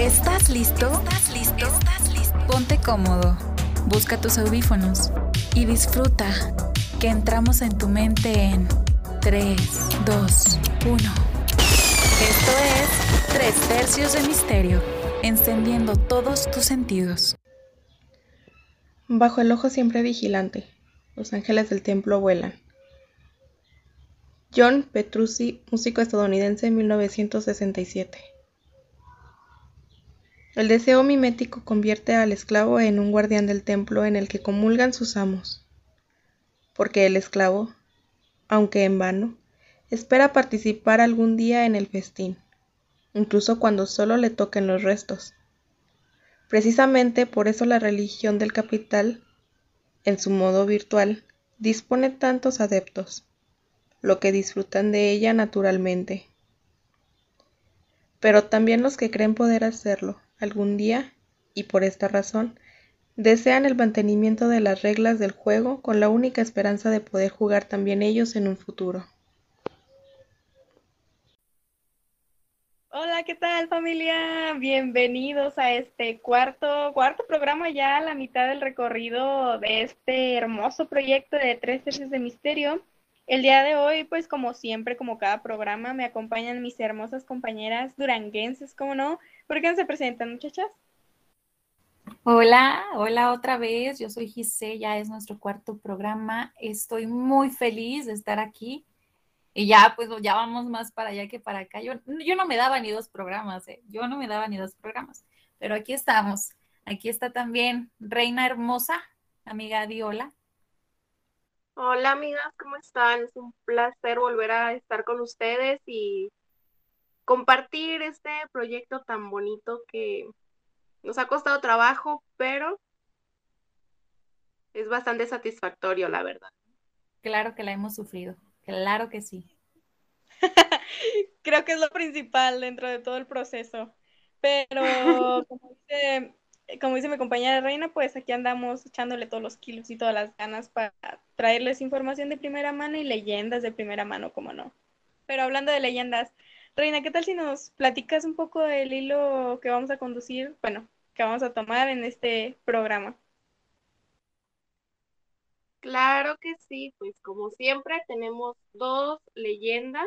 ¿Estás listo? ¿Estás listo? ¿Estás listo? Ponte cómodo, busca tus audífonos y disfruta que entramos en tu mente en 3, 2, 1. Esto es Tres Tercios de Misterio, encendiendo todos tus sentidos. Bajo el ojo siempre vigilante, los ángeles del templo vuelan. John Petrucci, músico estadounidense 1967. El deseo mimético convierte al esclavo en un guardián del templo en el que comulgan sus amos, porque el esclavo, aunque en vano, espera participar algún día en el festín, incluso cuando solo le toquen los restos. Precisamente por eso la religión del capital, en su modo virtual, dispone tantos adeptos lo que disfrutan de ella naturalmente. Pero también los que creen poder hacerlo algún día, y por esta razón, desean el mantenimiento de las reglas del juego con la única esperanza de poder jugar también ellos en un futuro. Hola, ¿qué tal familia? Bienvenidos a este cuarto, cuarto programa ya a la mitad del recorrido de este hermoso proyecto de Tres Tercios de Misterio. El día de hoy, pues como siempre, como cada programa, me acompañan mis hermosas compañeras duranguenses, ¿cómo no? ¿Por qué no se presentan, muchachas? Hola, hola otra vez. Yo soy Gise, ya es nuestro cuarto programa. Estoy muy feliz de estar aquí. Y ya, pues ya vamos más para allá que para acá. Yo, yo no me daba ni dos programas, ¿eh? yo no me daba ni dos programas. Pero aquí estamos. Aquí está también Reina Hermosa, amiga Diola. Hola amigas, ¿cómo están? Es un placer volver a estar con ustedes y compartir este proyecto tan bonito que nos ha costado trabajo, pero es bastante satisfactorio, la verdad. Claro que la hemos sufrido, claro que sí. Creo que es lo principal dentro de todo el proceso. Pero como dice como dice mi compañera Reina, pues aquí andamos echándole todos los kilos y todas las ganas para traerles información de primera mano y leyendas de primera mano, como no. Pero hablando de leyendas, Reina, ¿qué tal si nos platicas un poco del hilo que vamos a conducir, bueno, que vamos a tomar en este programa? Claro que sí, pues como siempre tenemos dos leyendas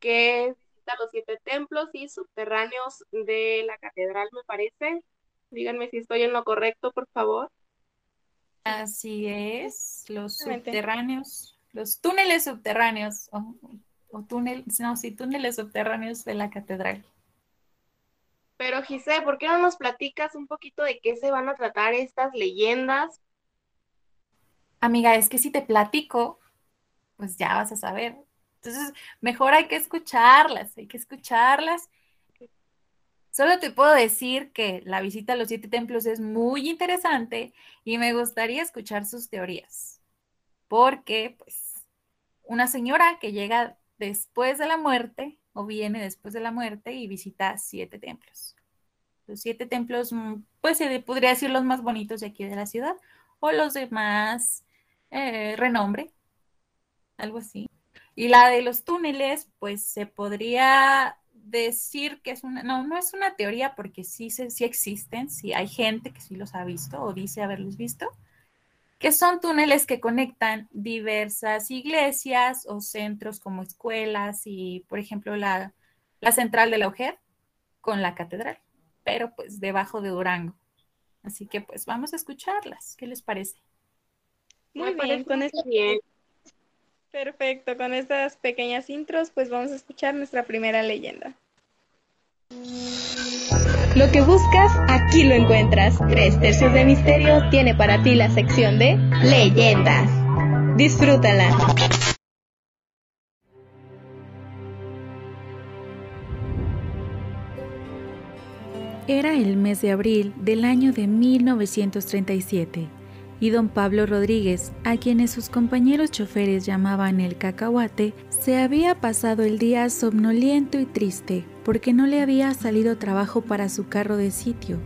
que visitan los siete templos y subterráneos de la catedral, me parece, Díganme si estoy en lo correcto, por favor. Así es, los subterráneos, los túneles subterráneos, o, túneles, no, sí, túneles subterráneos de la catedral. Pero Giselle, ¿por qué no nos platicas un poquito de qué se van a tratar estas leyendas? Amiga, es que si te platico, pues ya vas a saber. Entonces, mejor hay que escucharlas, hay que escucharlas Solo te puedo decir que la visita a los siete templos es muy interesante y me gustaría escuchar sus teorías. Porque, pues, una señora que llega después de la muerte o viene después de la muerte y visita siete templos. Los siete templos, mm, pues se podría decir los más bonitos de aquí de la ciudad o los de más eh, renombre, algo así. Y la de los túneles, pues se podría decir que es una, no, no es una teoría porque sí, sí existen, sí hay gente que sí los ha visto o dice haberlos visto, que son túneles que conectan diversas iglesias o centros como escuelas y, por ejemplo, la, la central de la UJER con la catedral, pero pues debajo de Durango. Así que pues vamos a escucharlas. ¿Qué les parece? Muy bien, con esto bien. Perfecto, con estas pequeñas intros, pues vamos a escuchar nuestra primera leyenda. Lo que buscas, aquí lo encuentras. Tres tercios de misterio tiene para ti la sección de leyendas. Disfrútala. Era el mes de abril del año de 1937 y don Pablo Rodríguez, a quienes sus compañeros choferes llamaban el cacahuate, se había pasado el día somnoliento y triste porque no le había salido trabajo para su carro de sitio,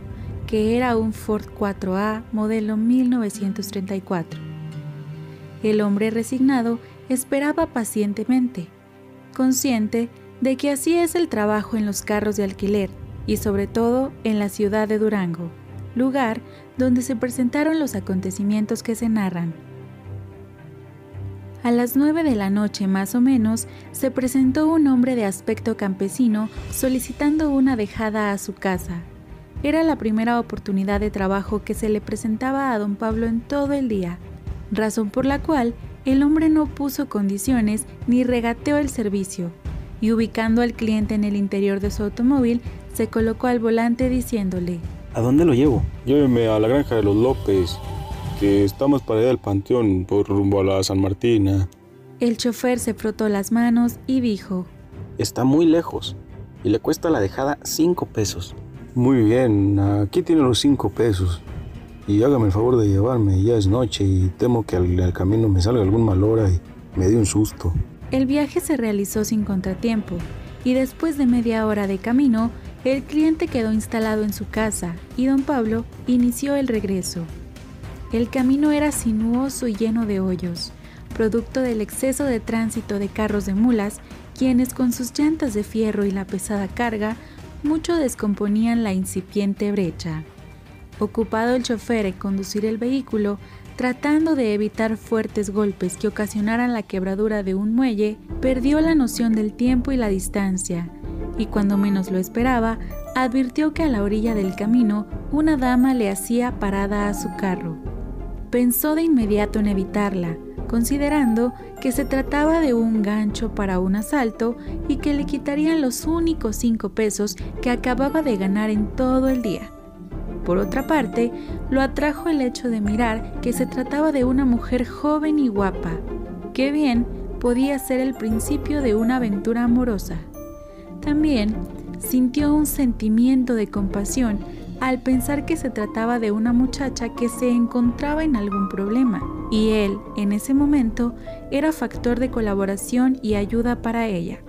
que era un Ford 4A modelo 1934. El hombre resignado esperaba pacientemente, consciente de que así es el trabajo en los carros de alquiler, y sobre todo en la ciudad de Durango, lugar donde se presentaron los acontecimientos que se narran. A las nueve de la noche más o menos, se presentó un hombre de aspecto campesino solicitando una dejada a su casa. Era la primera oportunidad de trabajo que se le presentaba a don Pablo en todo el día, razón por la cual el hombre no puso condiciones ni regateó el servicio, y ubicando al cliente en el interior de su automóvil, se colocó al volante diciéndole, ¿A dónde lo llevo? Lléveme a la granja de los López, que estamos para allá del panteón, por rumbo a la San Martina. El chofer se frotó las manos y dijo, Está muy lejos y le cuesta la dejada cinco pesos. Muy bien, aquí tiene los cinco pesos. Y hágame el favor de llevarme, ya es noche y temo que al, al camino me salga algún mal hora y me dé un susto. El viaje se realizó sin contratiempo y después de media hora de camino, el cliente quedó instalado en su casa y don Pablo inició el regreso. El camino era sinuoso y lleno de hoyos, producto del exceso de tránsito de carros de mulas, quienes con sus llantas de fierro y la pesada carga, mucho descomponían la incipiente brecha. Ocupado el chofer en conducir el vehículo, tratando de evitar fuertes golpes que ocasionaran la quebradura de un muelle, perdió la noción del tiempo y la distancia, y cuando menos lo esperaba, advirtió que a la orilla del camino una dama le hacía parada a su carro. Pensó de inmediato en evitarla, considerando que se trataba de un gancho para un asalto y que le quitarían los únicos cinco pesos que acababa de ganar en todo el día. Por otra parte, lo atrajo el hecho de mirar que se trataba de una mujer joven y guapa, que bien podía ser el principio de una aventura amorosa. También sintió un sentimiento de compasión al pensar que se trataba de una muchacha que se encontraba en algún problema, y él, en ese momento, era factor de colaboración y ayuda para ella.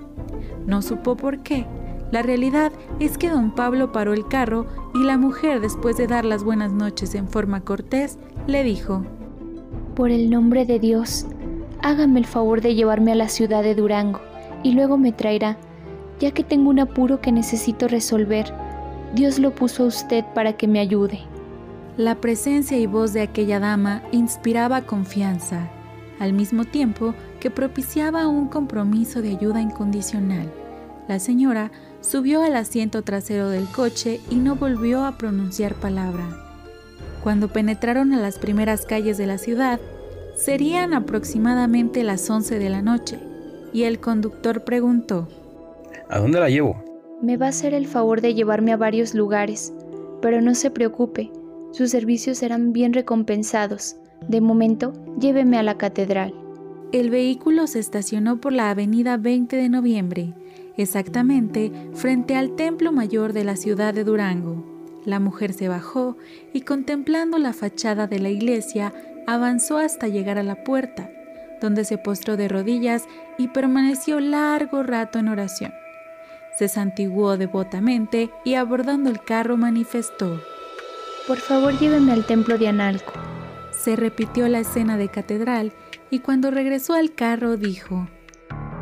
No supo por qué, la realidad es que don Pablo paró el carro y la mujer, después de dar las buenas noches en forma cortés, le dijo, Por el nombre de Dios, hágame el favor de llevarme a la ciudad de Durango y luego me traerá, ya que tengo un apuro que necesito resolver. Dios lo puso a usted para que me ayude. La presencia y voz de aquella dama inspiraba confianza, al mismo tiempo que propiciaba un compromiso de ayuda incondicional. La señora subió al asiento trasero del coche y no volvió a pronunciar palabra. Cuando penetraron a las primeras calles de la ciudad, serían aproximadamente las 11 de la noche, y el conductor preguntó, ¿A dónde la llevo? Me va a hacer el favor de llevarme a varios lugares, pero no se preocupe, sus servicios serán bien recompensados. De momento, lléveme a la catedral. El vehículo se estacionó por la avenida 20 de noviembre, exactamente frente al templo mayor de la ciudad de Durango. La mujer se bajó y contemplando la fachada de la iglesia avanzó hasta llegar a la puerta, donde se postró de rodillas y permaneció largo rato en oración. Se santiguó devotamente y abordando el carro manifestó, Por favor lléveme al templo de Analco. Se repitió la escena de catedral y cuando regresó al carro dijo,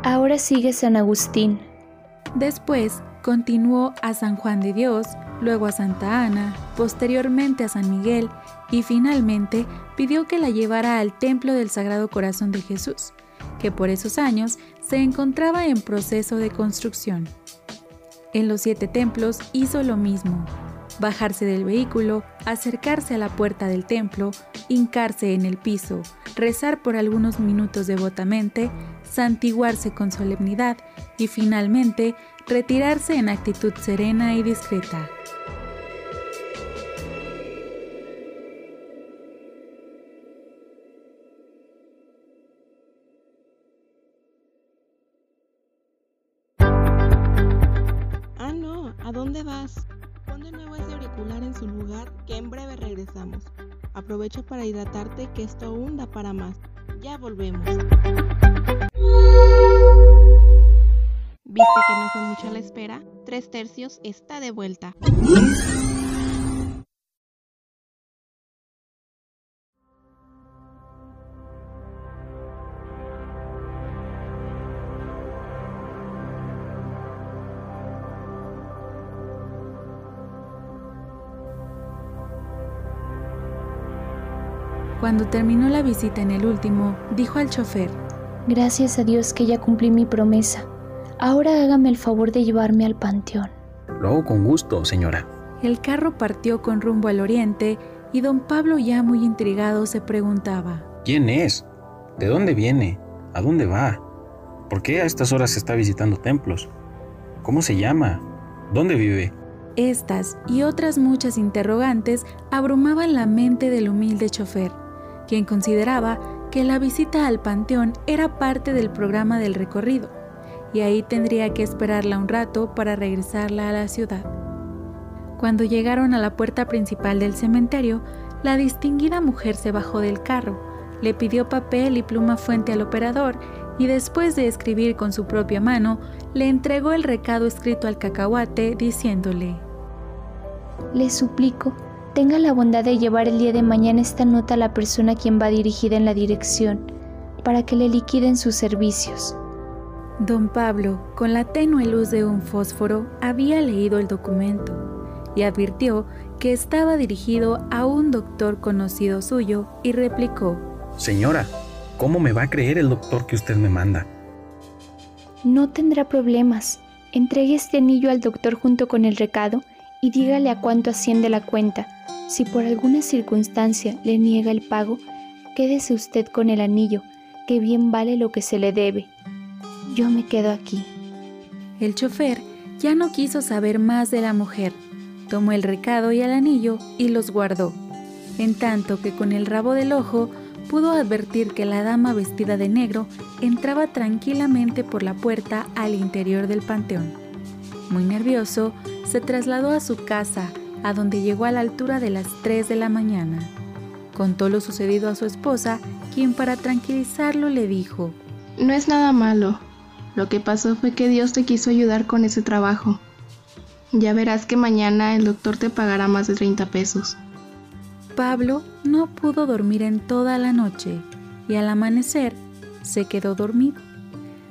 Ahora sigue San Agustín. Después continuó a San Juan de Dios, luego a Santa Ana, posteriormente a San Miguel y finalmente pidió que la llevara al Templo del Sagrado Corazón de Jesús, que por esos años se encontraba en proceso de construcción. En los siete templos hizo lo mismo, bajarse del vehículo, acercarse a la puerta del templo, hincarse en el piso, rezar por algunos minutos devotamente, santiguarse con solemnidad y finalmente retirarse en actitud serena y discreta. Aprovecho para hidratarte, que esto aún da para más. Ya volvemos. ¿Viste que no fue mucha la espera? Tres tercios está de vuelta. Cuando terminó la visita en el último, dijo al chofer, Gracias a Dios que ya cumplí mi promesa. Ahora hágame el favor de llevarme al panteón. Lo hago con gusto, señora. El carro partió con rumbo al oriente y don Pablo ya muy intrigado se preguntaba, ¿Quién es? ¿De dónde viene? ¿A dónde va? ¿Por qué a estas horas está visitando templos? ¿Cómo se llama? ¿Dónde vive? Estas y otras muchas interrogantes abrumaban la mente del humilde chofer, quien consideraba que la visita al panteón era parte del programa del recorrido, y ahí tendría que esperarla un rato para regresarla a la ciudad. Cuando llegaron a la puerta principal del cementerio, la distinguida mujer se bajó del carro, le pidió papel y pluma fuente al operador y después de escribir con su propia mano, le entregó el recado escrito al cacahuate diciéndole, Le suplico, tenga la bondad de llevar el día de mañana esta nota a la persona a quien va dirigida en la dirección, para que le liquiden sus servicios. Don Pablo, con la tenue luz de un fósforo, había leído el documento y advirtió que estaba dirigido a un doctor conocido suyo y replicó, Señora, ¿cómo me va a creer el doctor que usted me manda? No tendrá problemas. Entregue este anillo al doctor junto con el recado y dígale a cuánto asciende la cuenta. Si por alguna circunstancia le niega el pago, quédese usted con el anillo, que bien vale lo que se le debe. Yo me quedo aquí. El chofer ya no quiso saber más de la mujer. Tomó el recado y el anillo y los guardó, en tanto que con el rabo del ojo pudo advertir que la dama vestida de negro entraba tranquilamente por la puerta al interior del panteón. Muy nervioso, se trasladó a su casa, a donde llegó a la altura de las 3 de la mañana. Contó lo sucedido a su esposa, quien para tranquilizarlo le dijo, No es nada malo. Lo que pasó fue que Dios te quiso ayudar con ese trabajo. Ya verás que mañana el doctor te pagará más de 30 pesos. Pablo no pudo dormir en toda la noche y al amanecer se quedó dormido.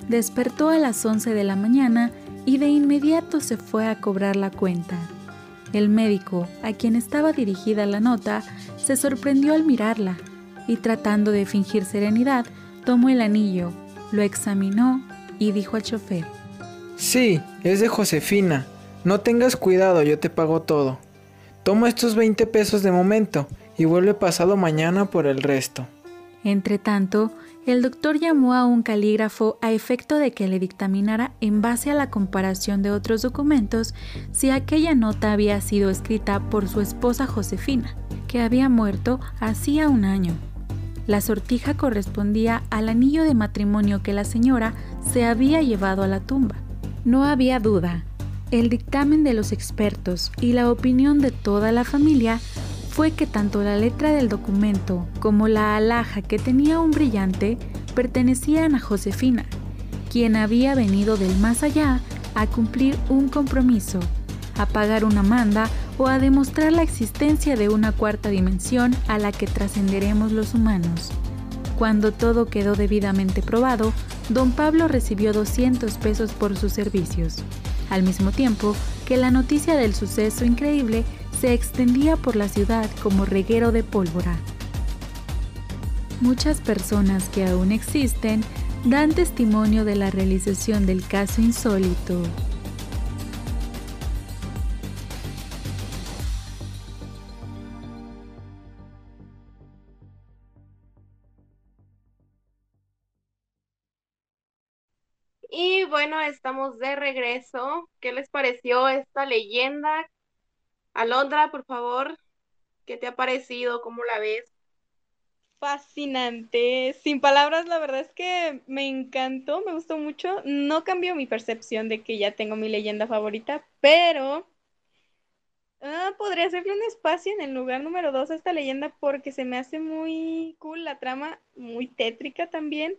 Despertó a las 11 de la mañana y de inmediato se fue a cobrar la cuenta. El médico, a quien estaba dirigida la nota, se sorprendió al mirarla y tratando de fingir serenidad, tomó el anillo, lo examinó y dijo al chofer. Sí, es de Josefina. No tengas cuidado, yo te pago todo. Toma estos 20 pesos de momento y vuelve pasado mañana por el resto. Entre tanto, el doctor llamó a un calígrafo a efecto de que le dictaminara en base a la comparación de otros documentos si aquella nota había sido escrita por su esposa Josefina, que había muerto hacía un año. La sortija correspondía al anillo de matrimonio que la señora se había llevado a la tumba. No había duda. El dictamen de los expertos y la opinión de toda la familia fue que tanto la letra del documento como la alhaja que tenía un brillante pertenecían a Josefina, quien había venido del más allá a cumplir un compromiso, a pagar una manda o a demostrar la existencia de una cuarta dimensión a la que trascenderemos los humanos. Cuando todo quedó debidamente probado, don Pablo recibió 200 pesos por sus servicios, al mismo tiempo que la noticia del suceso increíble se extendía por la ciudad como reguero de pólvora. Muchas personas que aún existen dan testimonio de la realización del caso insólito. Y bueno, estamos de regreso. ¿Qué les pareció esta leyenda? Alondra, por favor, ¿qué te ha parecido? ¿Cómo la ves? Fascinante. Sin palabras, la verdad es que me encantó, me gustó mucho. No cambió mi percepción de que ya tengo mi leyenda favorita, pero ah, podría hacerle un espacio en el lugar número dos a esta leyenda porque se me hace muy cool la trama, muy tétrica también.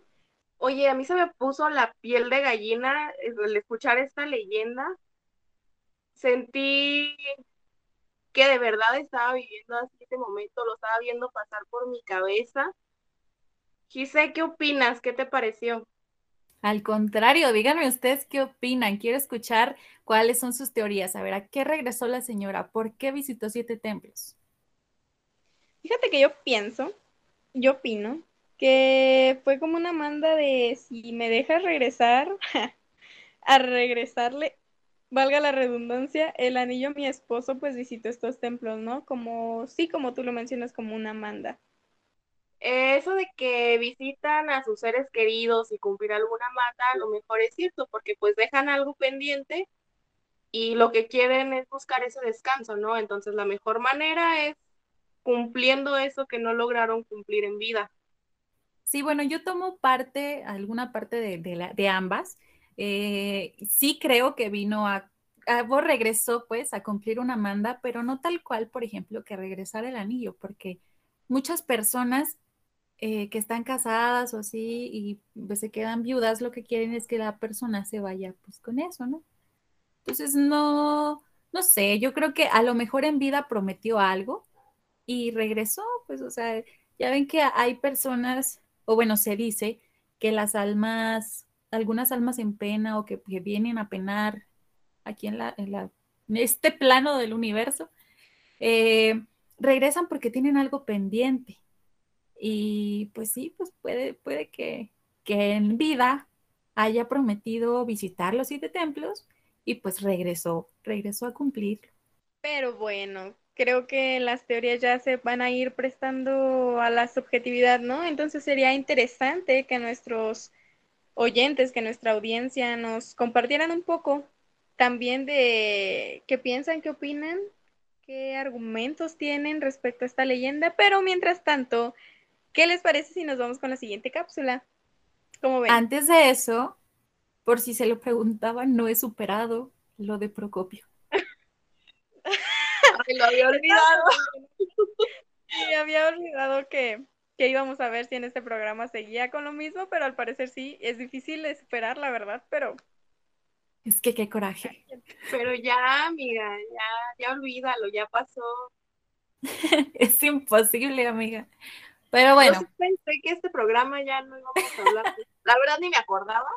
Oye, a mí se me puso la piel de gallina al escuchar esta leyenda. Sentí que de verdad estaba viviendo así este momento, lo estaba viendo pasar por mi cabeza. Gise, ¿qué opinas? ¿Qué te pareció? Al contrario, díganme ustedes qué opinan. Quiero escuchar cuáles son sus teorías. A ver, ¿a qué regresó la señora? ¿Por qué visitó siete templos? Fíjate que yo pienso yo opino que fue como una manda de si me dejas regresar, a regresarle, valga la redundancia, el anillo mi esposo pues visitó estos templos, ¿no? Como, sí, como tú lo mencionas, como una manda. Eso de que visitan a sus seres queridos y cumplir alguna manda, a lo mejor es cierto, porque pues dejan algo pendiente y lo que quieren es buscar ese descanso, ¿no? Entonces la mejor manera es cumpliendo eso que no lograron cumplir en vida. Sí, bueno, yo tomo parte, alguna parte de, la, de ambas. Eh, sí creo que vino a, a, regresó pues a cumplir una manda, pero no tal cual, por ejemplo, que regresar el anillo, porque muchas personas eh, que están casadas o así y pues, se quedan viudas, lo que quieren es que la persona se vaya pues con eso, ¿no? Entonces, no, no sé, yo creo que a lo mejor en vida prometió algo y regresó, pues, o sea, ya ven que hay personas o bueno, se dice que las almas, algunas almas en pena o que, vienen a penar aquí en, la, este plano del universo, eh, regresan porque tienen algo pendiente. Y pues sí, pues puede, puede que, que en vida haya prometido visitar los siete templos y pues regresó, regresó a cumplirlo. Pero bueno, creo que las teorías ya se van a ir prestando a la subjetividad, ¿no? Entonces sería interesante que nuestros oyentes, que nuestra audiencia nos compartieran un poco también de qué piensan, qué opinan, qué argumentos tienen respecto a esta leyenda, pero mientras tanto, ¿qué les parece si nos vamos con la siguiente cápsula? ¿Cómo ven? Antes de eso, por si se lo preguntaban, no he superado lo de Procopio lo había olvidado. Sí, había olvidado que, que íbamos a ver si en este programa seguía con lo mismo, pero al parecer sí, es difícil de superar, la verdad, pero... Es que qué coraje. Pero ya, amiga, ya, ya olvídalo, ya pasó. es imposible, amiga. Pero bueno. Yo pensé que este programa ya no íbamos a hablar. La verdad ni me acordaba.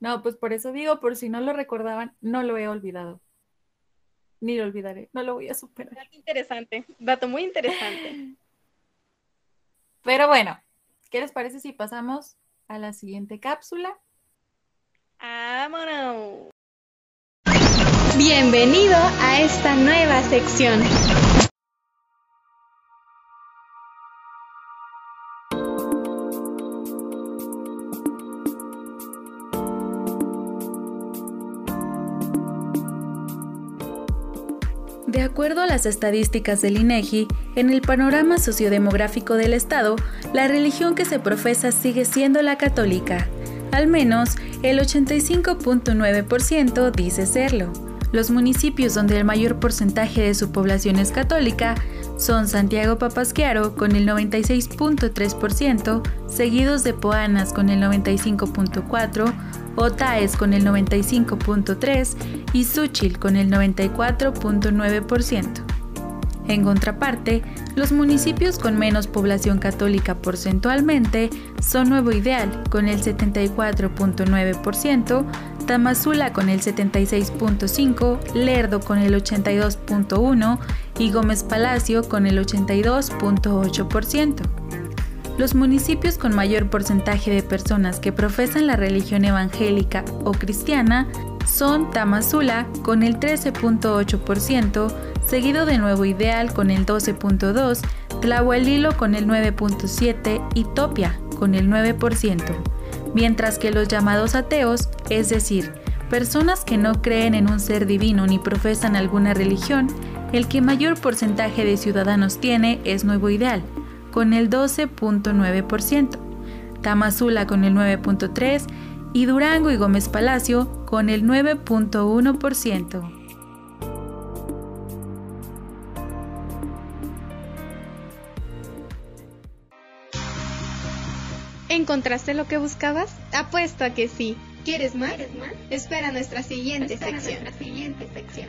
No, pues por eso digo, por si no lo recordaban, no lo he olvidado ni lo olvidaré, no lo voy a superar. Dato interesante, dato muy interesante. Pero bueno, ¿qué les parece si pasamos a la siguiente cápsula? ¡Vámonos! Bienvenido a esta nueva sección. Acuerdo a las estadísticas del INEGI, en el panorama sociodemográfico del Estado, la religión que se profesa sigue siendo la católica. Al menos el 85.9% dice serlo. Los municipios donde el mayor porcentaje de su población es católica son Santiago Papasquiaro con el 96.3%, seguidos de Poanas con el 95.4%, Otaes con el 95.3% y Suchil con el 94.9%. En contraparte, los municipios con menos población católica porcentualmente son Nuevo Ideal con el 74.9%, Tamazula con el 76.5%, Lerdo con el 82.1% y Gómez Palacio con el 82.8%. Los municipios con mayor porcentaje de personas que profesan la religión evangélica o cristiana son Tamazula con el 13.8%, seguido de Nuevo Ideal con el 12.2%, Tlahuelilo con el 9.7% y Topia con el 9%, mientras que los llamados ateos, es decir, personas que no creen en un ser divino ni profesan alguna religión, el que mayor porcentaje de ciudadanos tiene es Nuevo Ideal, con el 12.9%, Tamazula con el 9.3% y Durango y Gómez Palacio con el 9.1%. ¿Encontraste lo que buscabas? Apuesto a que sí. ¿Quieres más? Espera nuestra siguiente sección. Nuestra siguiente sección.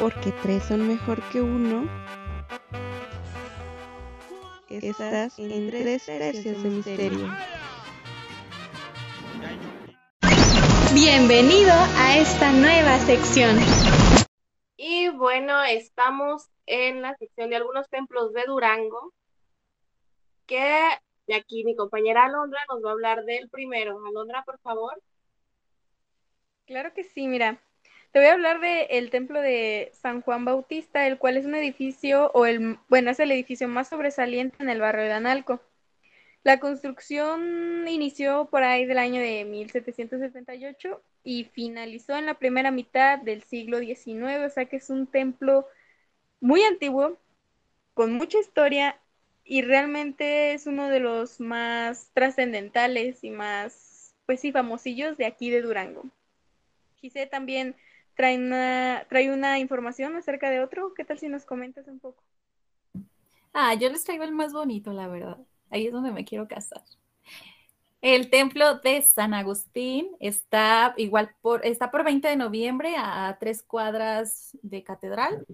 Porque tres son mejor que uno. Estás en tres tercios de misterio. Bienvenido a esta nueva sección. Y bueno, estamos en la sección de algunos templos de Durango, que de aquí mi compañera Alondra nos va a hablar del primero. Alondra, por favor. Claro que sí, mira. Te voy a hablar del templo de San Juan Bautista, el cual es un edificio, o el, bueno, es el edificio más sobresaliente en el barrio de Analco. La construcción inició por ahí del año de 1778 y finalizó en la primera mitad del siglo XIX, o sea que es un templo muy antiguo, con mucha historia y realmente es uno de los más trascendentales y más, pues sí, famosillos de aquí de Durango. Gisé también trae una, trae una información acerca de otro. ¿Qué tal si nos comentas un poco? Ah, yo les traigo el más bonito, la verdad. Ahí es donde me quiero casar. El templo de San Agustín está igual por, está por 20 de noviembre a tres cuadras de catedral.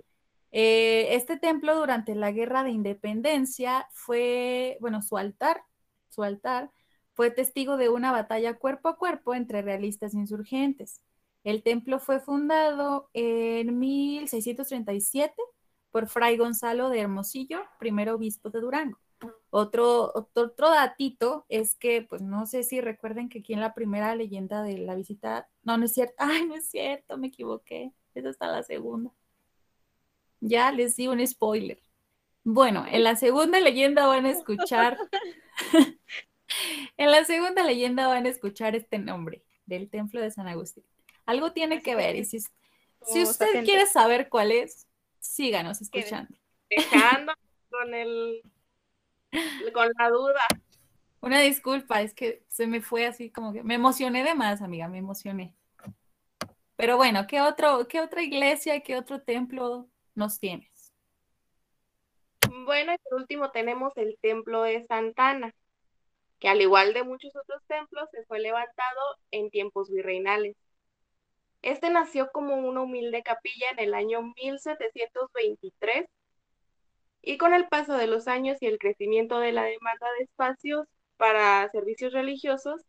Eh, este templo durante la guerra de independencia fue, bueno, su altar, su altar fue testigo de una batalla cuerpo a cuerpo entre realistas e insurgentes. El templo fue fundado en 1637 por Fray Gonzalo de Hermosillo, primer obispo de Durango. Otro, otro, datito es que, pues no sé si recuerden que aquí en la primera leyenda de la visita, no, no es cierto, ay, no es cierto, me equivoqué, esa está la segunda. Ya les di un spoiler. Bueno, en la segunda leyenda van a escuchar, en la segunda leyenda van a escuchar este nombre del templo de San Agustín. Algo tiene que ver y si, si usted quiere saber cuál es, síganos escuchando. Dejando con el con la duda. Una disculpa, es que se me fue así como que me emocioné de más, amiga, me emocioné. Pero bueno, ¿qué, otro, ¿qué otra iglesia, qué otro templo nos tienes? Bueno, y por último tenemos el templo de Santana, que al igual de muchos otros templos, se fue levantado en tiempos virreinales. Este nació como una humilde capilla en el año 1723 y con el paso de los años y el crecimiento de la demanda de espacios para servicios religiosos,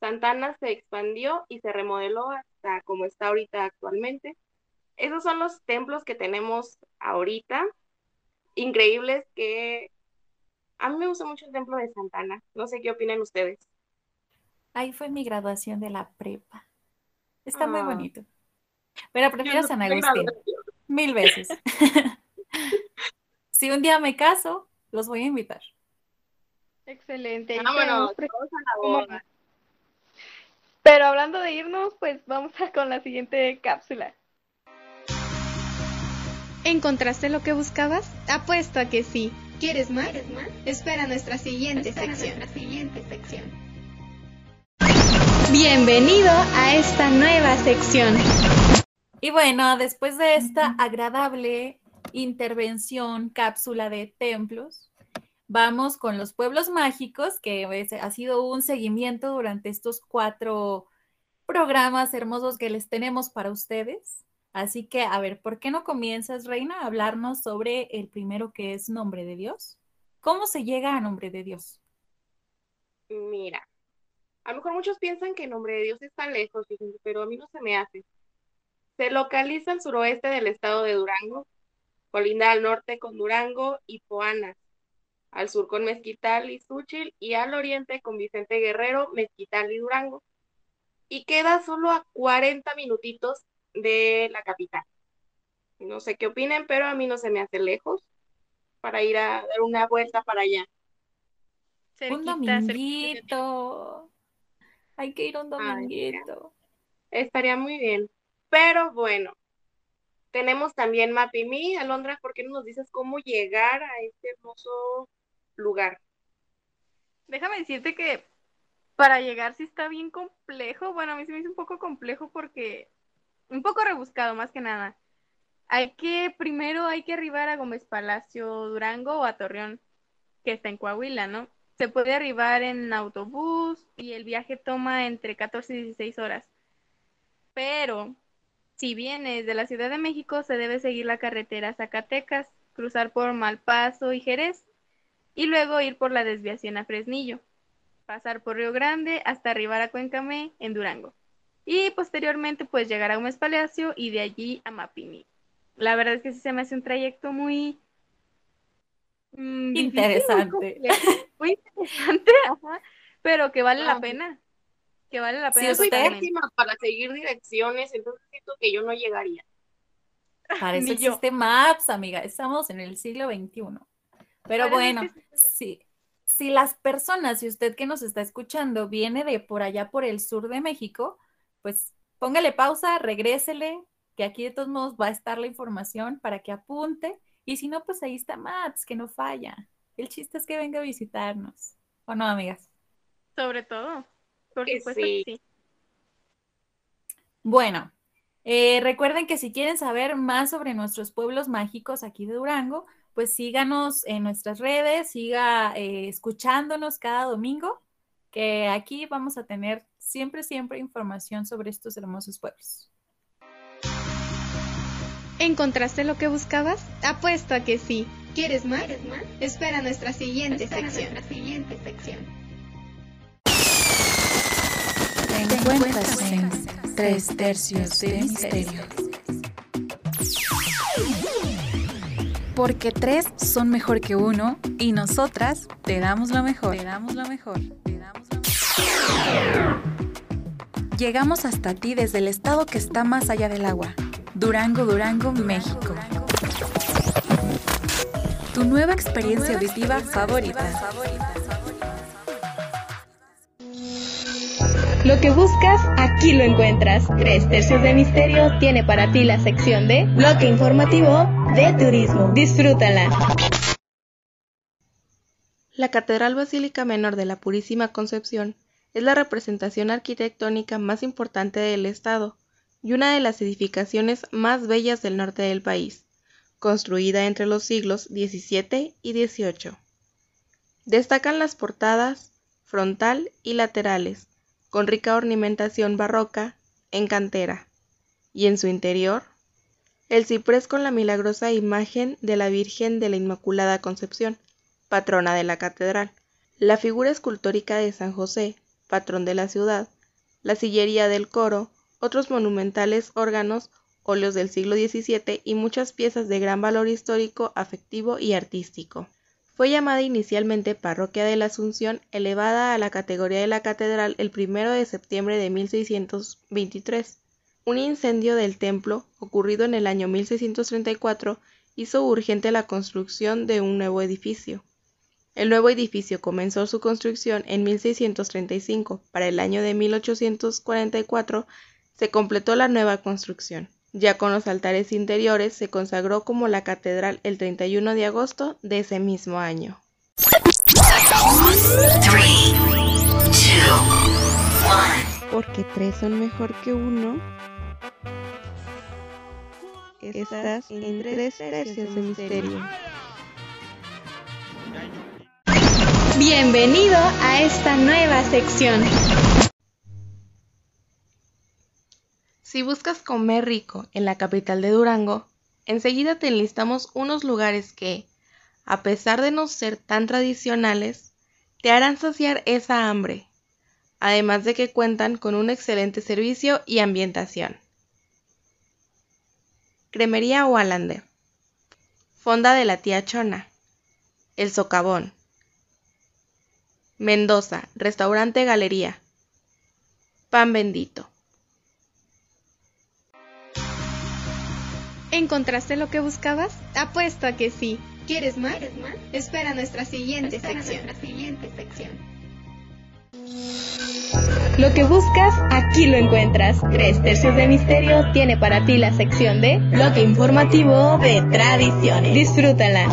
Santana se expandió y se remodeló hasta como está ahorita actualmente. Esos son los templos que tenemos ahorita, increíbles que a mí me gusta mucho el templo de Santana. No sé qué opinan ustedes. Ahí fue mi graduación de la prepa. Está muy ah. bonito. Pero prefiero San Agustín. Mil veces. si un día me caso, los voy a invitar. Excelente. Vámonos, Pero hablando de irnos, pues vamos a con la siguiente cápsula. ¿Encontraste lo que buscabas? Apuesto a que sí. ¿Quieres más? Espera nuestra siguiente sección. Nuestra siguiente sección. Bienvenido a esta nueva sección. Y bueno, después de esta agradable intervención, cápsula de templos. Vamos con los pueblos mágicos, que ha sido un seguimiento durante estos cuatro programas hermosos que les tenemos para ustedes. Así que, a ver, ¿por qué no comienzas, Reina, a hablarnos sobre el primero que es nombre de Dios? ¿Cómo se llega a nombre de Dios? Mira, a lo mejor muchos piensan que nombre de Dios está lejos, pero a mí no se me hace. Se localiza al suroeste del estado de Durango, Colinda al norte con Durango y Poana, al sur con Mezquital y Suchil y al oriente con Vicente Guerrero, Mezquital y Durango. Y queda solo a 40 minutitos de la capital. No sé qué opinen, pero a mí no se me hace lejos para ir a dar una vuelta para allá. un dominguito. Hay que ir un dominguito. estaría muy bien. Pero bueno, tenemos también MapIMI. Alondra, ¿por qué no nos dices cómo llegar a este hermoso lugar? Déjame decirte que para llegar sí está bien complejo. Bueno, a mí se me hizo un poco complejo porque un poco rebuscado más que nada. Hay que, primero hay que arribar a Gómez Palacio Durango o a Torreón, que está en Coahuila, ¿no? Se puede arribar en autobús y el viaje toma entre 14 y 16 horas. Pero si vienes de la Ciudad de México, se debe seguir la carretera Zacatecas, cruzar por Malpaso y Jerez, y luego ir por la desviación a Fresnillo, pasar por Río Grande hasta arribar a Cuencamé, en Durango. y posteriormente pues llegar a Gómez Palacio y de allí a Mapimí. La verdad es que sí se me hace un trayecto muy mm, Interesante. Muy, interesante, ajá, pero que vale la Ah. pena. Que vale la Sí, pena Yo soy pésima para seguir direcciones, entonces siento que yo no llegaría. Para eso existe Maps, amiga. Estamos en el siglo XXI. Pero bueno, si las personas, si usted que nos está escuchando viene de por allá por el sur de México, pues póngale pausa, regrésele, que aquí de todos modos va a estar la información para que apunte. Y si no, pues ahí está Maps, que no falla. El chiste es que venga a visitarnos. ¿O no, amigas? Sobre todo. Por Que supuesto sí. que sí. Bueno, eh, recuerden que si quieren saber más sobre nuestros pueblos mágicos aquí de Durango, pues síganos en nuestras redes, siga eh, escuchándonos cada domingo, que aquí vamos a tener siempre, siempre información sobre estos hermosos pueblos. ¿Encontraste lo que buscabas? Apuesto a que sí. ¿Quieres más? Espera nuestra siguiente sección. Te encuentras en tres tercios de misterio. Porque tres son mejor que uno y nosotras te damos lo mejor. Te damos lo mejor. Te damos lo mejor. Llegamos hasta ti desde el estado que está más allá del agua. Durango, Durango, México. Tu nueva experiencia auditiva favorita. Lo que buscas, aquí lo encuentras. Tres tercios de misterio tiene para ti la sección de bloque informativo de turismo. Disfrútala. La Catedral Basílica Menor de la Purísima Concepción es la representación arquitectónica más importante del estado y una de las edificaciones más bellas del norte del país, construida entre los siglos XVII y XVIII. Destacan las portadas frontal y laterales, con rica ornamentación barroca en cantera, y en su interior, el ciprés con la milagrosa imagen de la Virgen de la Inmaculada Concepción, patrona de la catedral, la figura escultórica de San José, patrón de la ciudad, la sillería del coro, otros monumentales órganos, óleos del siglo XVII y muchas piezas de gran valor histórico, afectivo y artístico. Fue llamada inicialmente Parroquia de la Asunción, elevada a la categoría de la catedral el 1 de septiembre de 1623. Un incendio del templo, ocurrido en el año 1634, hizo urgente la construcción de un nuevo edificio. El nuevo edificio comenzó su construcción en 1635. Para el año de 1844 se completó la nueva construcción. Ya con los altares interiores se consagró como la catedral el 31 de agosto de ese mismo año. Porque tres son mejor que uno. Estás en tres tercios de misterio. Bienvenido a esta nueva sección. Si buscas comer rico en la capital de Durango, enseguida te enlistamos unos lugares que, a pesar de no ser tan tradicionales, te harán saciar esa hambre, además de que cuentan con un excelente servicio y ambientación. Cremería Wallander, Fonda de la Tía Chona, El Socavón, Mendoza, Restaurante Galería, Pan Bendito. ¿Encontraste lo que buscabas? Apuesto a que sí. ¿Quieres más? Espera nuestra siguiente sección. Lo que buscas, aquí lo encuentras. Tres tercios de misterio tiene para ti la sección de bloque informativo de tradiciones. Disfrútala.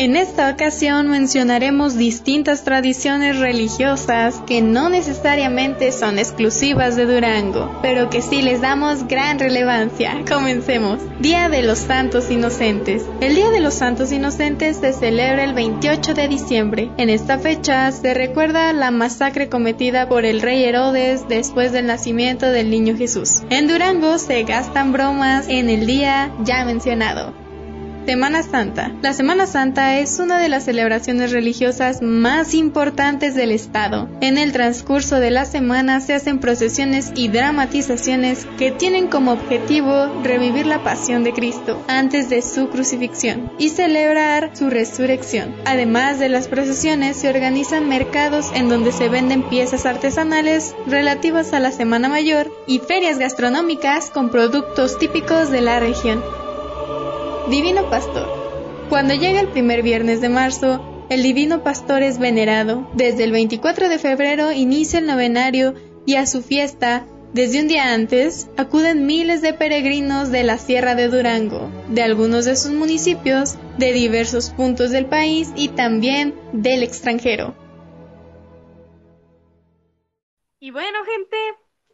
En esta ocasión mencionaremos distintas tradiciones religiosas que no necesariamente son exclusivas de Durango, pero que sí les damos gran relevancia. Comencemos. Día de los Santos Inocentes. El Día de los Santos Inocentes se celebra el 28 de diciembre. En esta fecha se recuerda la masacre cometida por el rey Herodes después del nacimiento del niño Jesús. En Durango se gastan bromas en el día ya mencionado. Semana Santa. La Semana Santa es una de las celebraciones religiosas más importantes del Estado. En el transcurso de la semana se hacen procesiones y dramatizaciones que tienen como objetivo revivir la pasión de Cristo antes de su crucifixión y celebrar su resurrección. Además de las procesiones, se organizan mercados en donde se venden piezas artesanales relativas a la Semana Mayor y ferias gastronómicas con productos típicos de la región. Divino Pastor. Cuando llega el primer viernes de marzo, el Divino Pastor es venerado. Desde el 24 de febrero inicia el novenario y a su fiesta, desde un día antes, acuden miles de peregrinos de la Sierra de Durango, de algunos de sus municipios, de diversos puntos del país y también del extranjero. Y bueno, gente,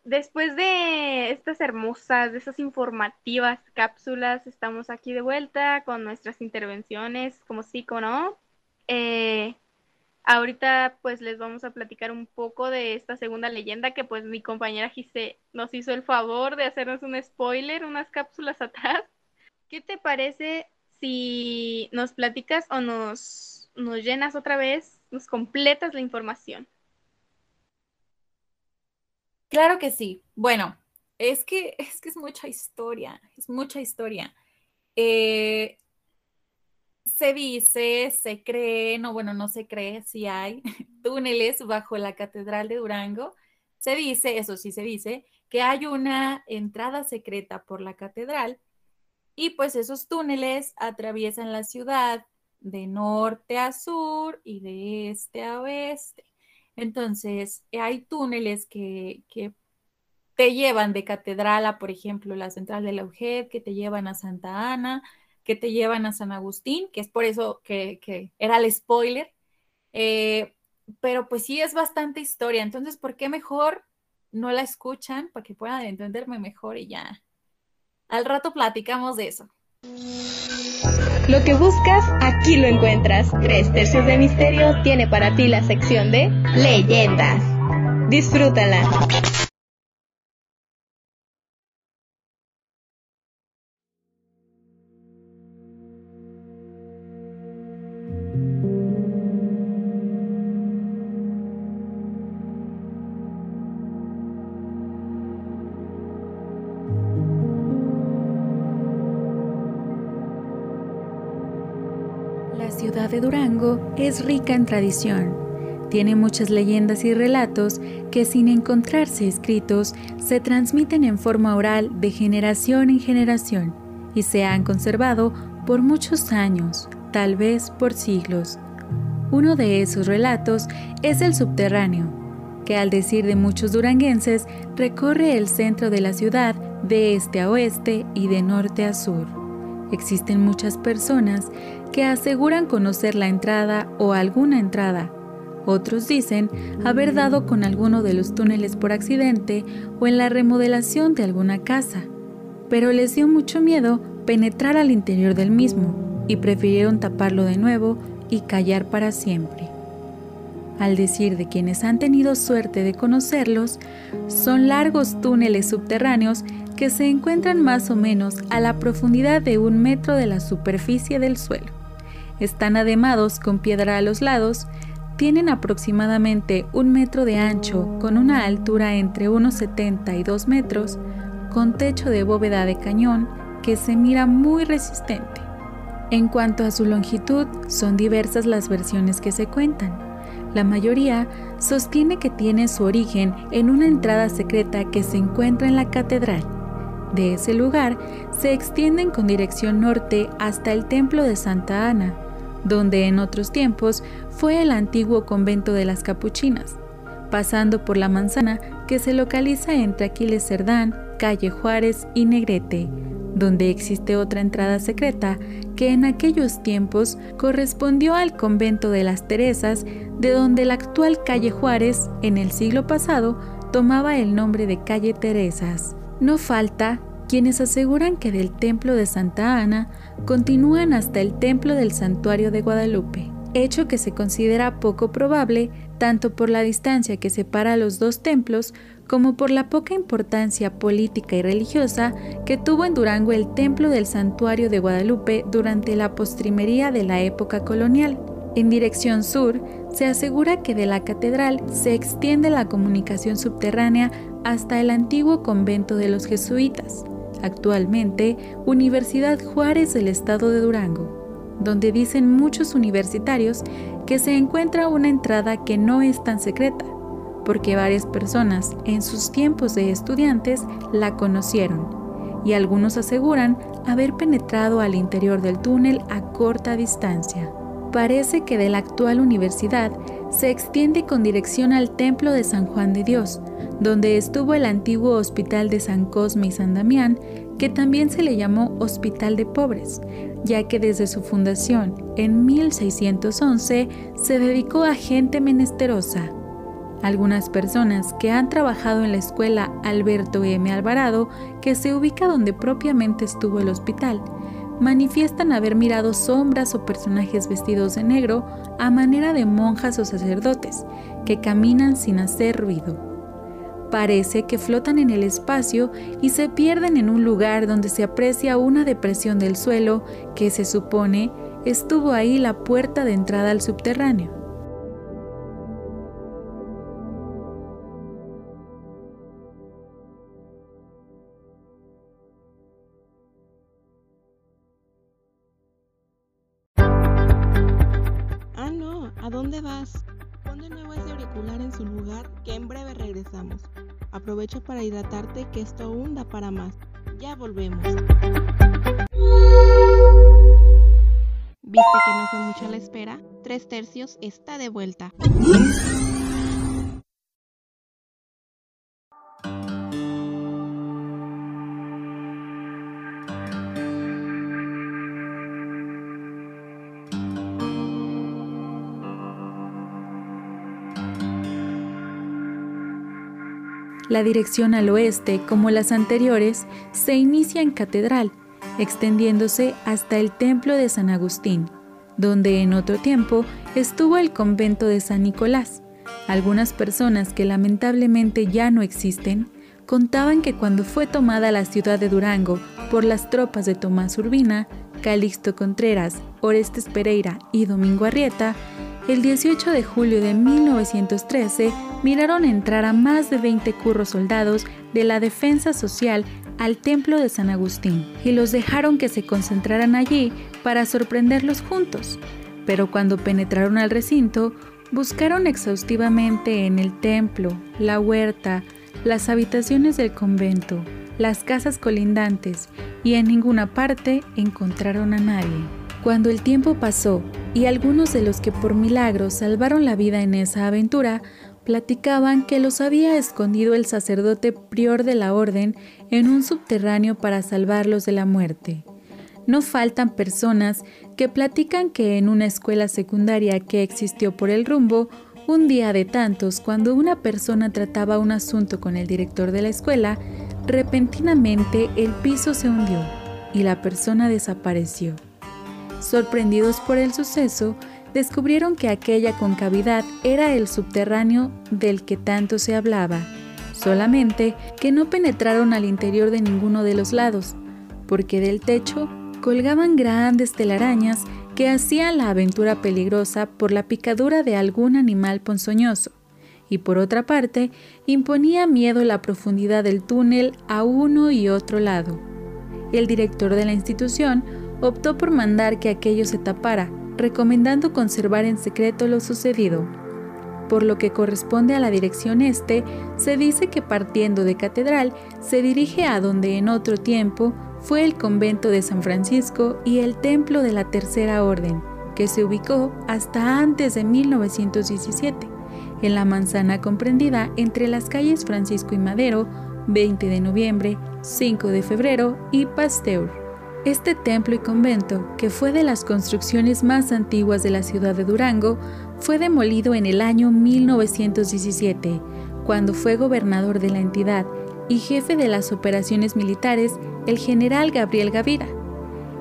después de estas hermosas, de esas informativas cápsulas, estamos aquí de vuelta con nuestras intervenciones, como sí, como no. Eh, ahorita pues les vamos a platicar un poco de esta segunda leyenda que pues mi compañera Gise nos hizo el favor de hacernos un spoiler unas cápsulas atrás. ¿Qué te parece si nos platicas o nos, nos llenas otra vez, nos completas la información? Claro que sí. Bueno, es que es que es mucha historia, es mucha historia. Eh, se dice, se cree, no, bueno, no se cree, si hay túneles bajo la Catedral de Durango. Se dice, eso sí se dice, que hay una entrada secreta por la catedral y pues esos túneles atraviesan la ciudad de norte a sur y de este a oeste. Entonces, hay túneles que, te llevan de Catedral a, por ejemplo, la Central de la UGED, que te llevan a Santa Ana, que te llevan a San Agustín, que es por eso que, era el spoiler. Eh, pero pues sí es bastante historia, entonces, ¿por qué mejor no la escuchan para que puedan entenderme mejor y ya? Al rato platicamos de eso. Lo que buscas, aquí lo encuentras. Tres tercios de misterio tiene para ti la sección de leyendas. Disfrútala. De Durango es rica en tradición. Tiene muchas leyendas y relatos que sin encontrarse escritos se transmiten en forma oral de generación en generación y se han conservado por muchos años, tal vez por siglos. Uno de esos relatos es el subterráneo, que al decir de muchos duranguenses recorre el centro de la ciudad de este a oeste y de norte a sur. Existen muchas personas que aseguran conocer la entrada o alguna entrada. Otros dicen haber dado con alguno de los túneles por accidente o en la remodelación de alguna casa, pero les dio mucho miedo penetrar al interior del mismo y prefirieron taparlo de nuevo y callar para siempre. Al decir de quienes han tenido suerte de conocerlos, son largos túneles subterráneos que se encuentran más o menos a la profundidad de un metro de la superficie del suelo. Están ademados con piedra a los lados, tienen aproximadamente un metro de ancho con una altura entre unos 70 y 2 metros, con techo de bóveda de cañón que se mira muy resistente. En cuanto a su longitud, son diversas las versiones que se cuentan. La mayoría sostiene que tiene su origen en una entrada secreta que se encuentra en la catedral. De ese lugar se extienden con dirección norte hasta el templo de Santa Ana, donde en otros tiempos fue el antiguo convento de las capuchinas, pasando por la manzana que se localiza entre Aquiles Cerdán, calle Juárez y Negrete, donde existe otra entrada secreta que en aquellos tiempos correspondió al convento de las Teresas, de donde la actual calle Juárez, en el siglo pasado, tomaba el nombre de calle Teresas. No falta quienes aseguran que del templo de Santa Ana continúan hasta el templo del santuario de Guadalupe, hecho que se considera poco probable tanto por la distancia que separa los dos templos como por la poca importancia política y religiosa que tuvo en Durango el templo del santuario de Guadalupe durante la postrimería de la época colonial. En dirección sur, se asegura que de la catedral se extiende la comunicación subterránea hasta el antiguo convento de los jesuitas, actualmente Universidad Juárez del estado de Durango, donde dicen muchos universitarios que se encuentra una entrada que no es tan secreta, porque varias personas en sus tiempos de estudiantes la conocieron y algunos aseguran haber penetrado al interior del túnel a corta distancia. Parece que de la actual universidad se extiende con dirección al Templo de San Juan de Dios, donde estuvo el antiguo Hospital de San Cosme y San Damián, que también se le llamó Hospital de Pobres, ya que desde su fundación en 1611 se dedicó a gente menesterosa, algunas personas que han trabajado en la escuela Alberto M. Alvarado, que se ubica donde propiamente estuvo el hospital, manifiestan haber mirado sombras o personajes vestidos de negro a manera de monjas o sacerdotes, que caminan sin hacer ruido. Parece que flotan en el espacio y se pierden en un lugar donde se aprecia una depresión del suelo que se supone estuvo ahí la puerta de entrada al subterráneo. Aprovecha para hidratarte que esto aún da para más. Ya volvemos. ¿Viste que no fue mucha la espera? Tres tercios está de vuelta. La dirección al oeste, como las anteriores, se inicia en Catedral, extendiéndose hasta el Templo de San Agustín, donde en otro tiempo estuvo el convento de San Nicolás. Algunas personas que lamentablemente ya no existen contaban que cuando fue tomada la ciudad de Durango por las tropas de Tomás Urbina, Calixto Contreras, Orestes Pereira y Domingo Arrieta, el 18 de julio de 1913 miraron entrar a más de 20 curros soldados de la Defensa Social al templo de San Agustín y los dejaron que se concentraran allí para sorprenderlos juntos. Pero cuando penetraron al recinto, buscaron exhaustivamente en el templo, la huerta, las habitaciones del convento, las casas colindantes y en ninguna parte encontraron a nadie. Cuando el tiempo pasó y algunos de los que por milagro salvaron la vida en esa aventura platicaban que los había escondido el sacerdote prior de la orden en un subterráneo para salvarlos de la muerte. No faltan personas que platican que en una escuela secundaria que existió por el rumbo, un día de tantos, cuando una persona trataba un asunto con el director de la escuela, repentinamente el piso se hundió y la persona desapareció. Sorprendidos por el suceso, descubrieron que aquella concavidad era el subterráneo del que tanto se hablaba, solamente que no penetraron al interior de ninguno de los lados, porque del techo colgaban grandes telarañas que hacían la aventura peligrosa por la picadura de algún animal ponzoñoso, y por otra parte imponía miedo la profundidad del túnel a uno y otro lado. El director de la institución optó por mandar que aquello se tapara, recomendando conservar en secreto lo sucedido. Por lo que corresponde a la dirección este, se dice que partiendo de Catedral se dirige a donde en otro tiempo fue el convento de San Francisco y el templo de la Tercera Orden, que se ubicó hasta antes de 1917, en la manzana comprendida entre las calles Francisco y Madero, 20 de noviembre, 5 de febrero y Pasteur. Este templo y convento, que fue de las construcciones más antiguas de la ciudad de Durango, fue demolido en el año 1917, cuando fue gobernador de la entidad y jefe de las operaciones militares el general Gabriel Gavira.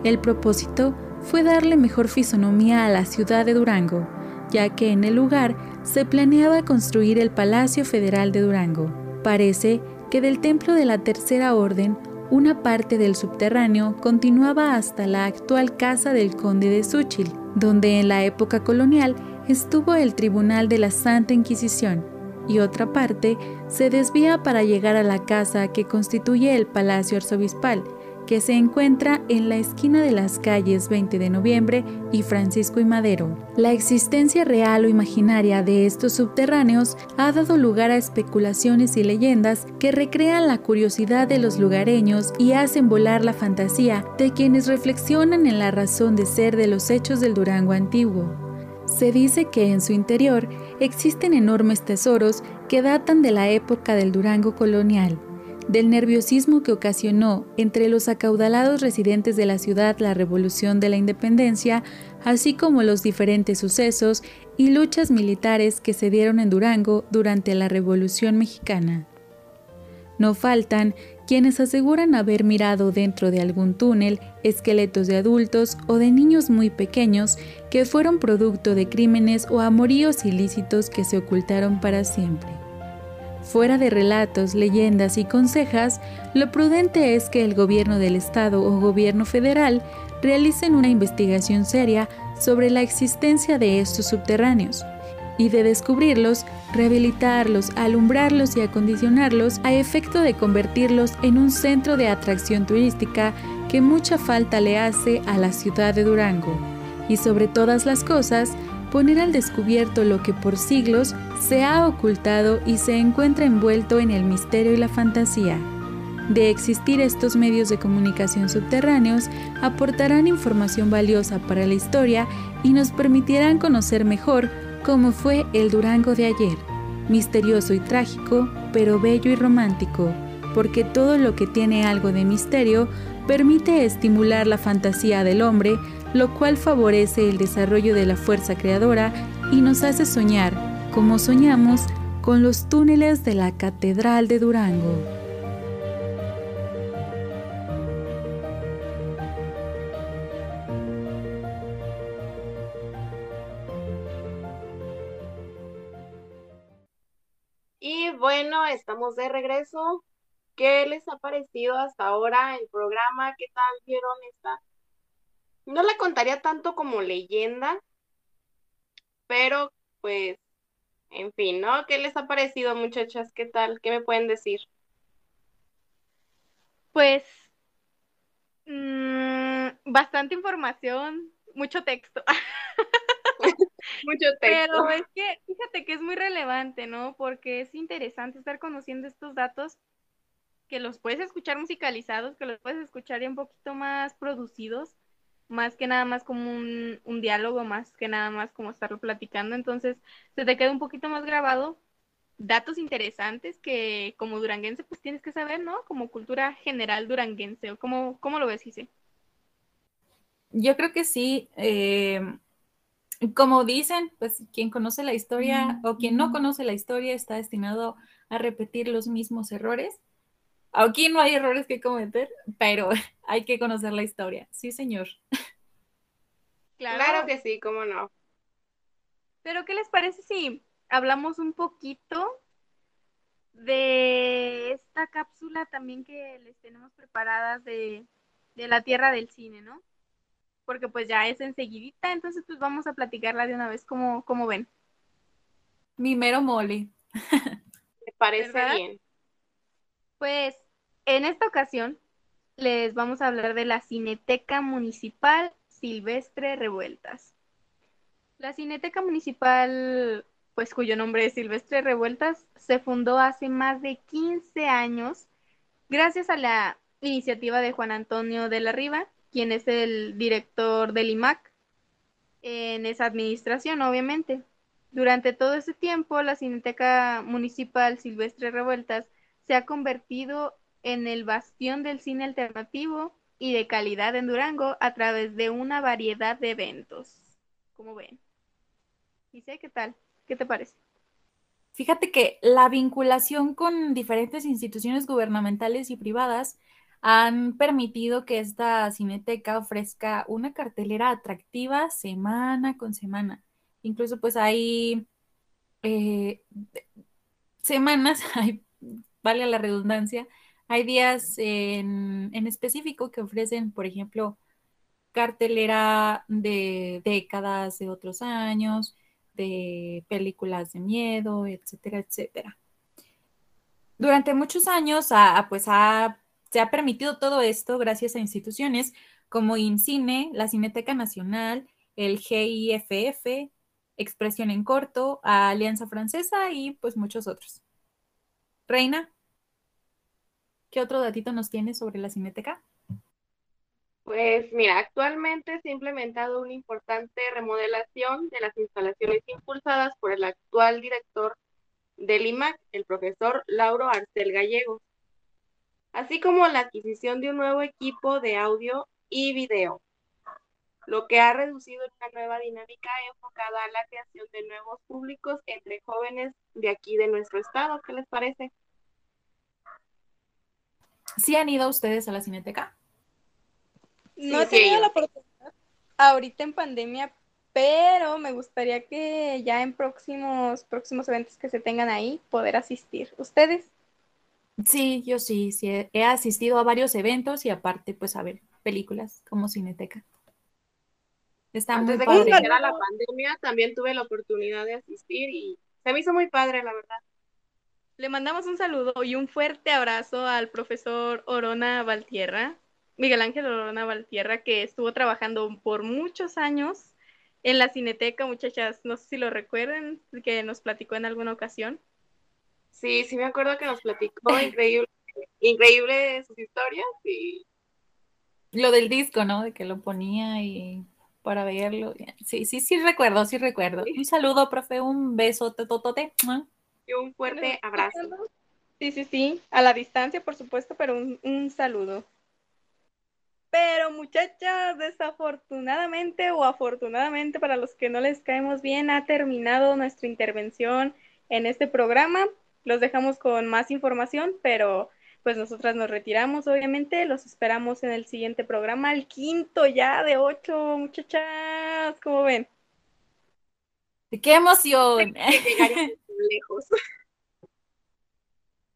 El propósito fue darle mejor fisonomía a la ciudad de Durango, ya que en el lugar se planeaba construir el Palacio Federal de Durango. Parece que del templo de la Tercera Orden, una parte del subterráneo continuaba hasta la actual casa del conde de Súchil, donde en la época colonial estuvo el Tribunal de la Santa Inquisición, y otra parte se desvía para llegar a la casa que constituye el Palacio Arzobispal, que se encuentra en la esquina de las calles 20 de noviembre y Francisco y Madero. La existencia real o imaginaria de estos subterráneos ha dado lugar a especulaciones y leyendas que recrean la curiosidad de los lugareños y hacen volar la fantasía de quienes reflexionan en la razón de ser de los hechos del Durango antiguo. Se dice que en su interior existen enormes tesoros que datan de la época del Durango colonial del nerviosismo que ocasionó entre los acaudalados residentes de la ciudad la revolución de la independencia, así como los diferentes sucesos y luchas militares que se dieron en Durango durante la Revolución mexicana. No faltan quienes aseguran haber mirado dentro de algún túnel esqueletos de adultos o de niños muy pequeños que fueron producto de crímenes o amoríos ilícitos que se ocultaron para siempre. Fuera de relatos, leyendas y consejas, lo prudente es que el gobierno del Estado o gobierno federal realicen una investigación seria sobre la existencia de estos subterráneos y de descubrirlos, rehabilitarlos, alumbrarlos y acondicionarlos a efecto de convertirlos en un centro de atracción turística que mucha falta le hace a la ciudad de Durango. Y sobre todas las cosas, poner al descubierto lo que por siglos se ha ocultado y se encuentra envuelto en el misterio y la fantasía. De existir estos medios de comunicación subterráneos, aportarán información valiosa para la historia y nos permitirán conocer mejor cómo fue el Durango de ayer, misterioso y trágico, pero bello y romántico, porque todo lo que tiene algo de misterio permite estimular la fantasía del hombre lo cual favorece el desarrollo de la fuerza creadora y nos hace soñar, como soñamos, con los túneles de la Catedral de Durango. Y bueno, estamos de regreso. ¿Qué les ha parecido hasta ahora el programa? ¿Qué tal vieron esta no la contaría tanto como leyenda, pero pues, en fin, ¿no? ¿Qué les ha parecido, muchachas? ¿Qué tal? ¿Qué me pueden decir? Pues, mm, bastante información, mucho texto. mucho texto. Pero es que, fíjate que es muy relevante, ¿no? Porque es interesante estar conociendo estos datos que los puedes escuchar musicalizados, que los puedes escuchar ya un poquito más producidos más que nada más como un, un, diálogo, más que nada más como estarlo platicando, entonces se te queda un poquito más grabado datos interesantes que como duranguense pues tienes que saber, ¿no? Como cultura general duranguense, o cómo, cómo lo ves, Gise? Yo creo que sí. Eh, como dicen, pues quien conoce la historia o quien no conoce la historia está destinado a repetir los mismos errores. Aquí no hay errores que cometer, pero hay que conocer la historia. Sí, señor. Claro, que sí, cómo no. Pero, ¿qué les parece si hablamos un poquito de esta cápsula también que les tenemos preparadas de, la tierra del cine, ¿no? Porque pues ya es enseguidita, entonces pues vamos a platicarla de una vez, como, como ven. Mi mero mole. Me parece bien. Pues en esta ocasión les vamos a hablar de la Cineteca Municipal Silvestre Revueltas. La Cineteca Municipal, pues cuyo nombre es Silvestre Revueltas, se fundó hace más de 15 años gracias a la iniciativa de Juan Antonio de la Riva, quien es el director del IMAC en esa administración, obviamente. Durante todo ese tiempo, la Cineteca Municipal Silvestre Revueltas se ha convertido en el bastión del cine alternativo y de calidad en Durango a través de una variedad de eventos. Como ven. ¿Y sé qué tal? ¿Qué te parece? Fíjate que la vinculación con diferentes instituciones gubernamentales y privadas han permitido que esta cineteca ofrezca una cartelera atractiva semana con semana. Incluso pues hay eh, semanas, hay, vale la redundancia, hay días en, específico que ofrecen, por ejemplo, cartelera de décadas de otros años, de películas de miedo, etcétera, etcétera. Durante muchos años, pues se ha permitido todo esto gracias a instituciones como INCINE, la Cineteca Nacional, el GIFF, Expresión en Corto, Alianza Francesa y pues muchos otros. Reina, ¿qué otro datito nos tienes sobre la Cineteca? Pues mira, actualmente se ha implementado una importante remodelación de las instalaciones impulsadas por el actual director del IMAC, el profesor Lauro Arcel Gallego, así como la adquisición de un nuevo equipo de audio y video, lo que ha reducido una nueva dinámica enfocada a la creación de nuevos públicos entre jóvenes de aquí de nuestro estado. ¿Qué les parece? ¿Sí han ido ustedes a la Cineteca? No he tenido la oportunidad ahorita en pandemia, pero me gustaría que ya en próximos, próximos eventos que se tengan ahí poder asistir. ¿Ustedes? Sí, yo sí, sí, he asistido a varios eventos y aparte pues a ver películas como Cineteca. Está Antes de que llegara la pandemia también tuve la oportunidad de asistir y se me hizo muy padre, la verdad. Le mandamos un saludo y un fuerte abrazo al profesor Orona Valtierra, Miguel Ángel Orona Valtierra, que estuvo trabajando por muchos años en la Cineteca, muchachas, no sé si lo recuerden, que nos platicó en alguna ocasión. Sí, sí me acuerdo que nos platicó, increíble, increíble sus historias y... Lo del disco, ¿no? De que lo ponía y para verlo. Sí, sí, sí recuerdo, sí recuerdo. Un saludo, profe, un beso, totote. Y un fuerte abrazo. Sí, sí, sí, a la distancia, por supuesto, pero un, un saludo. Pero muchachas, desafortunadamente o afortunadamente para los que no les caemos bien, ha terminado nuestra intervención en este programa. Los dejamos con más información, pero pues nosotras nos retiramos, obviamente. Los esperamos en el siguiente programa, el quinto ya de ocho, muchachas. ¿Cómo ven? ¡Qué emoción! lejos.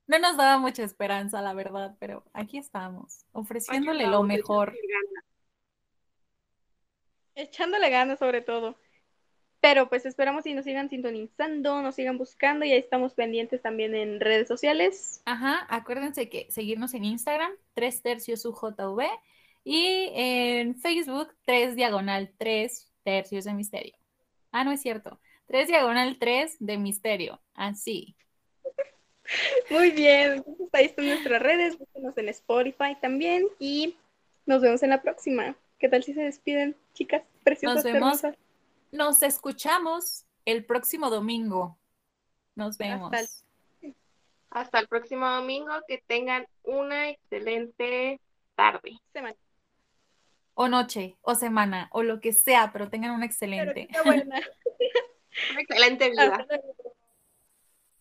No nos daba mucha esperanza, la verdad, pero aquí estamos, ofreciéndole lo mejor. Echándole ganas sobre todo. Pero pues esperamos y nos sigan sintonizando, nos sigan buscando y ahí estamos pendientes también en redes sociales. Ajá, acuérdense que seguirnos en Instagram, 3 tercios UJV, y en Facebook, 3 diagonal 3 tercios de misterio. Ah, no es cierto, 3 diagonal 3 de misterio, así. Muy bien, ahí están nuestras redes, búsquenos en Spotify también y nos vemos en la próxima. ¿Qué tal si se despiden, chicas preciosas? Nos vemos, nos escuchamos el próximo domingo. Nos vemos. Hasta el, próximo domingo, que tengan una excelente tarde. Semana. O noche, o semana, o lo que sea, pero tengan una excelente. una excelente vida.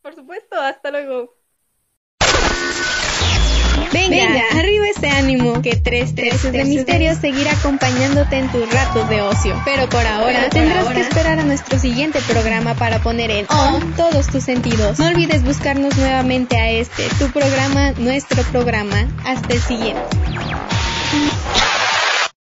Por supuesto, hasta luego. Venga, arriba ese ánimo, que tres tercios de misterio seguirá acompañándote en tus ratos de ocio. Pero por ahora tendrás que esperar a nuestro siguiente programa para poner en on todos tus sentidos. No olvides buscarnos nuevamente a este, tu programa, nuestro programa. Hasta el siguiente.